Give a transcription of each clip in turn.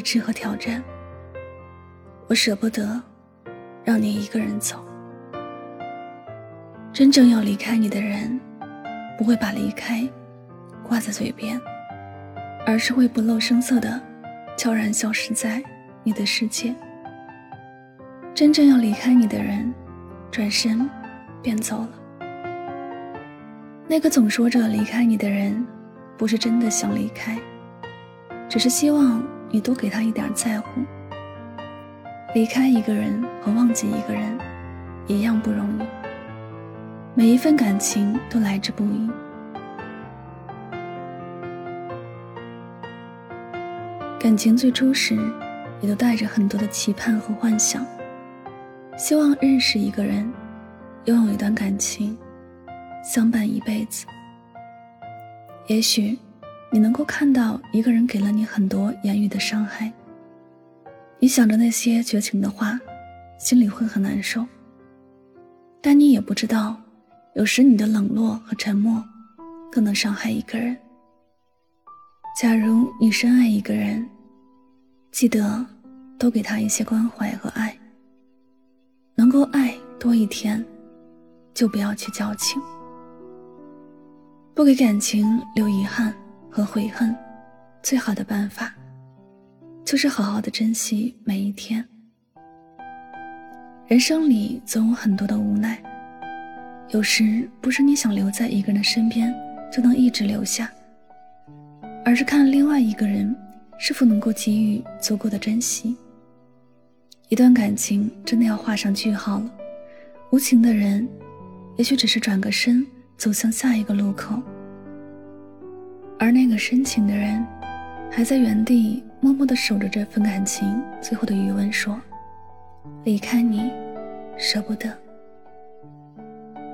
未知和挑战。我舍不得让你一个人走。真正要离开你的人，不会把离开挂在嘴边，而是会不露声色的悄然消失在你的世界。真正要离开你的人，转身便走了。那个总说着离开你的人。不是真的想离开，只是希望你多给他一点在乎。离开一个人和忘记一个人一样不容易，每一份感情都来之不易。感情最初时，也都带着很多的期盼和幻想，希望认识一个人，拥有一段感情，相伴一辈子。也许，你能够看到一个人给了你很多言语的伤害。你想着那些绝情的话，心里会很难受。但你也不知道，有时你的冷落和沉默，更能伤害一个人。假如你深爱一个人，记得多给他一些关怀和爱。能够爱多一天，就不要去矫情。不给感情留遗憾和悔恨，最好的办法，就是好好的珍惜每一天。人生里总有很多的无奈，有时不是你想留在一个人的身边就能一直留下，而是看另外一个人是否能够给予足够的珍惜。一段感情真的要画上句号了，无情的人，也许只是转个身。走向下一个路口，而那个深情的人，还在原地默默的守着这份感情。最后的余温说：“离开你，舍不得。”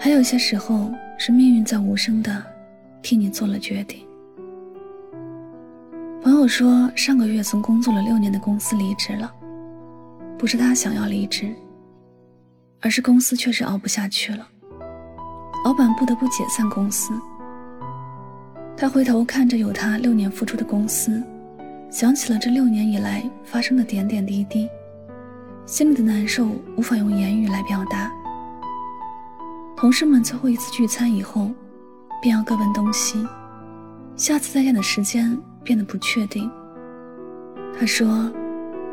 还有些时候，是命运在无声的替你做了决定。朋友说，上个月从工作了六年的公司离职了，不是他想要离职，而是公司确实熬不下去了。老板不得不解散公司。他回头看着有他六年付出的公司，想起了这六年以来发生的点点滴滴，心里的难受无法用言语来表达。同事们最后一次聚餐以后，便要各奔东西，下次再见的时间变得不确定。他说：“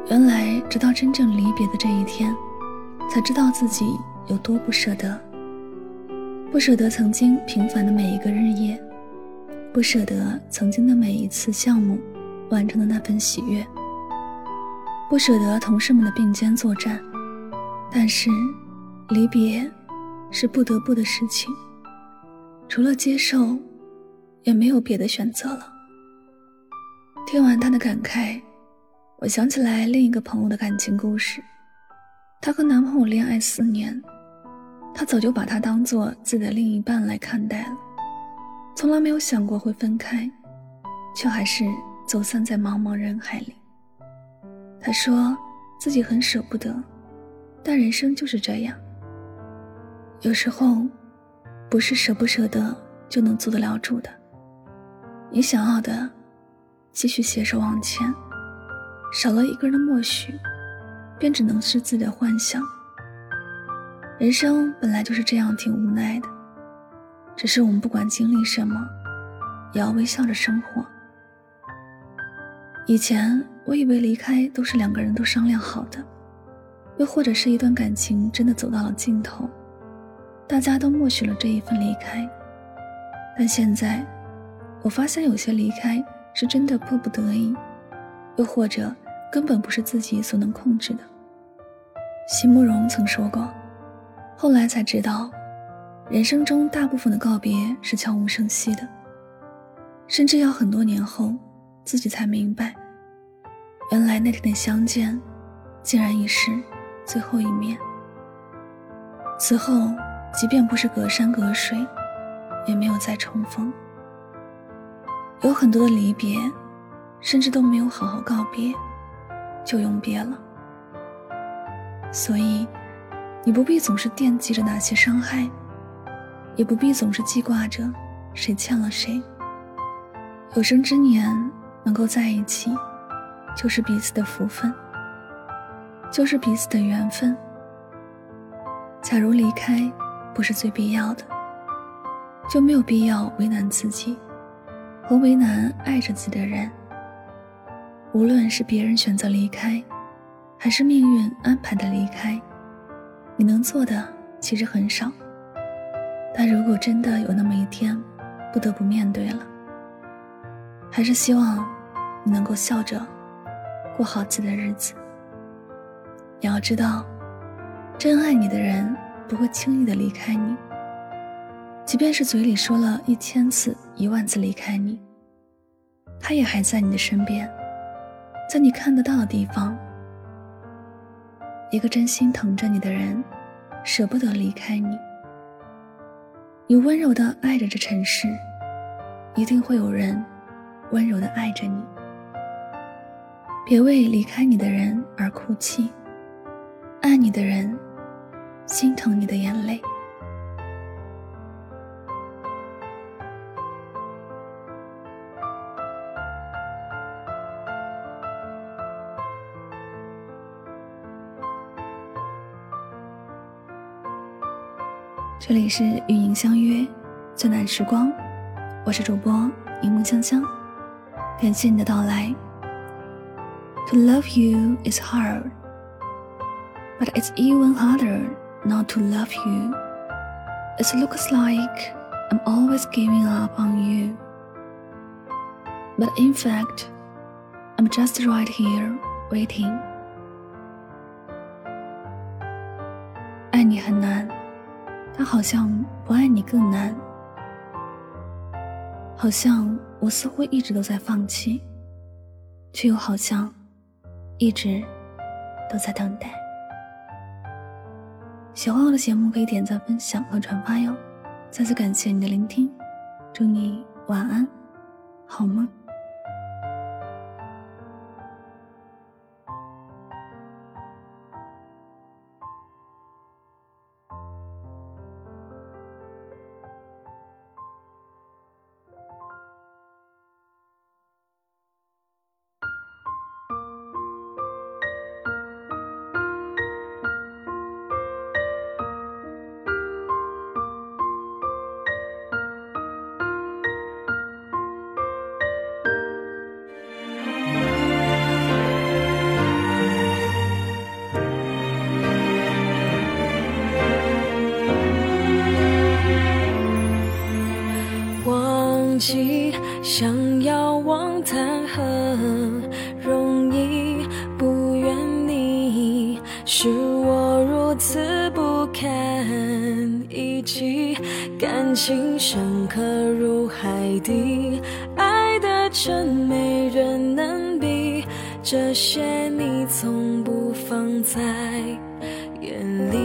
原来直到真正离别的这一天，才知道自己有多不舍得。”不舍得曾经平凡的每一个日夜，不舍得曾经的每一次项目完成的那份喜悦，不舍得同事们的并肩作战。但是，离别是不得不的事情，除了接受，也没有别的选择了。听完他的感慨，我想起来另一个朋友的感情故事。她和男朋友恋爱四年。她早就把他当做自己的另一半来看待了，从来没有想过会分开，却还是走散在茫茫人海里。他说自己很舍不得，但人生就是这样，有时候不是舍不舍得就能做得了主的。你想要的，继续携手往前，少了一个人的默许，便只能是自己的幻想。人生本来就是这样，挺无奈的。只是我们不管经历什么，也要微笑着生活。以前我以为离开都是两个人都商量好的，又或者是一段感情真的走到了尽头，大家都默许了这一份离开。但现在，我发现有些离开是真的迫不得已，又或者根本不是自己所能控制的。席慕容曾说过，后来才知道，人生中大部分的告别是悄无声息的，甚至要很多年后，自己才明白，原来那天的相见，竟然已是最后一面。此后，即便不是隔山隔水，也没有再重逢。有很多的离别，甚至都没有好好告别，就永别了。所以，你不必总是惦记着那些伤害，也不必总是记挂着谁欠了谁。有生之年能够在一起，就是彼此的福分，就是彼此的缘分。假如离开不是最必要的，就没有必要为难自己。和为难爱着自己的人，无论是别人选择离开，还是命运安排的离开，你能做的其实很少。但如果真的有那么一天，不得不面对了，还是希望你能够笑着过好自己的日子。你要知道，真爱你的人不会轻易的离开你。即便是嘴里说了一千次、一万次离开你，他也还在你的身边，在你看得到的地方。一个真心疼着你的人，舍不得离开你。你温柔的爱着这城市，一定会有人温柔的爱着你。别为离开你的人而哭泣，爱你的人心疼你的眼泪。这里是与您相约最暖时光，我是主播柠檬香香，感谢你的到来。To love you is hard, but it's even harder not to love you. It looks like I'm always giving up on you, but in fact, I'm just right here waiting. 爱你很难。 他好像不爱你更难，好像我似乎一直都在放弃，却又好像一直都在等待。喜欢我的节目可以点赞、分享和转发哟！再次感谢你的聆听，祝你晚安，好梦。如此不堪一击，感情深刻如海底，爱的真没人能比，这些你从不放在眼里。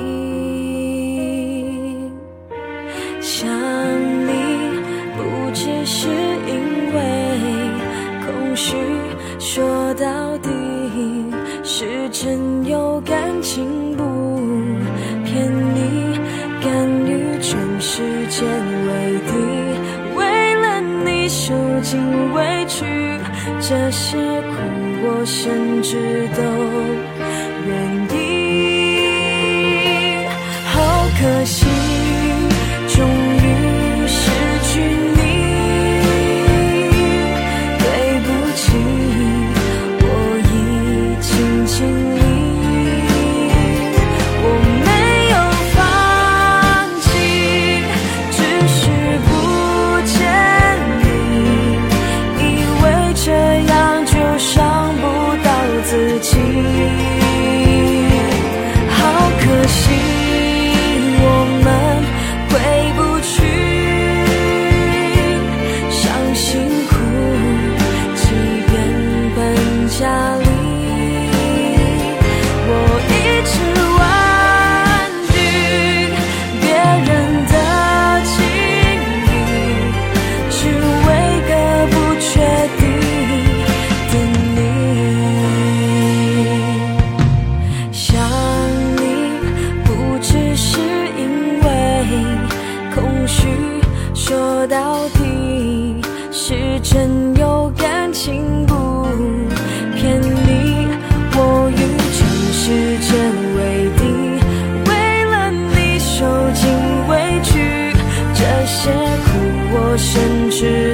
想你不只是。因为空虚说到底是真有感情，不全世界为敌，为了你受尽委屈，这些苦我甚至都愿意。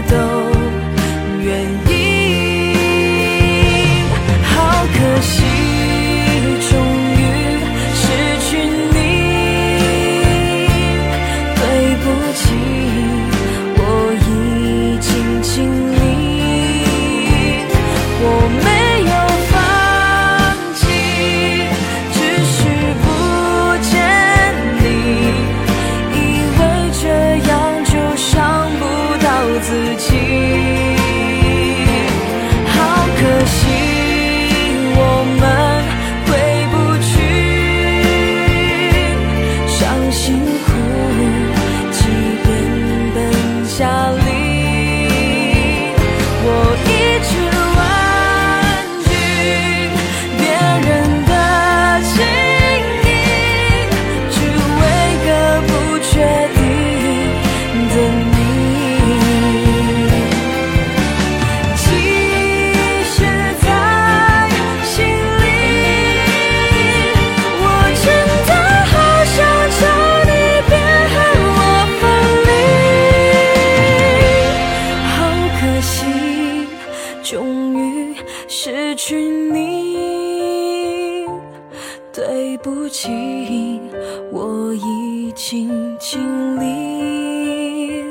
都终于失去你，对不起，我已经尽力。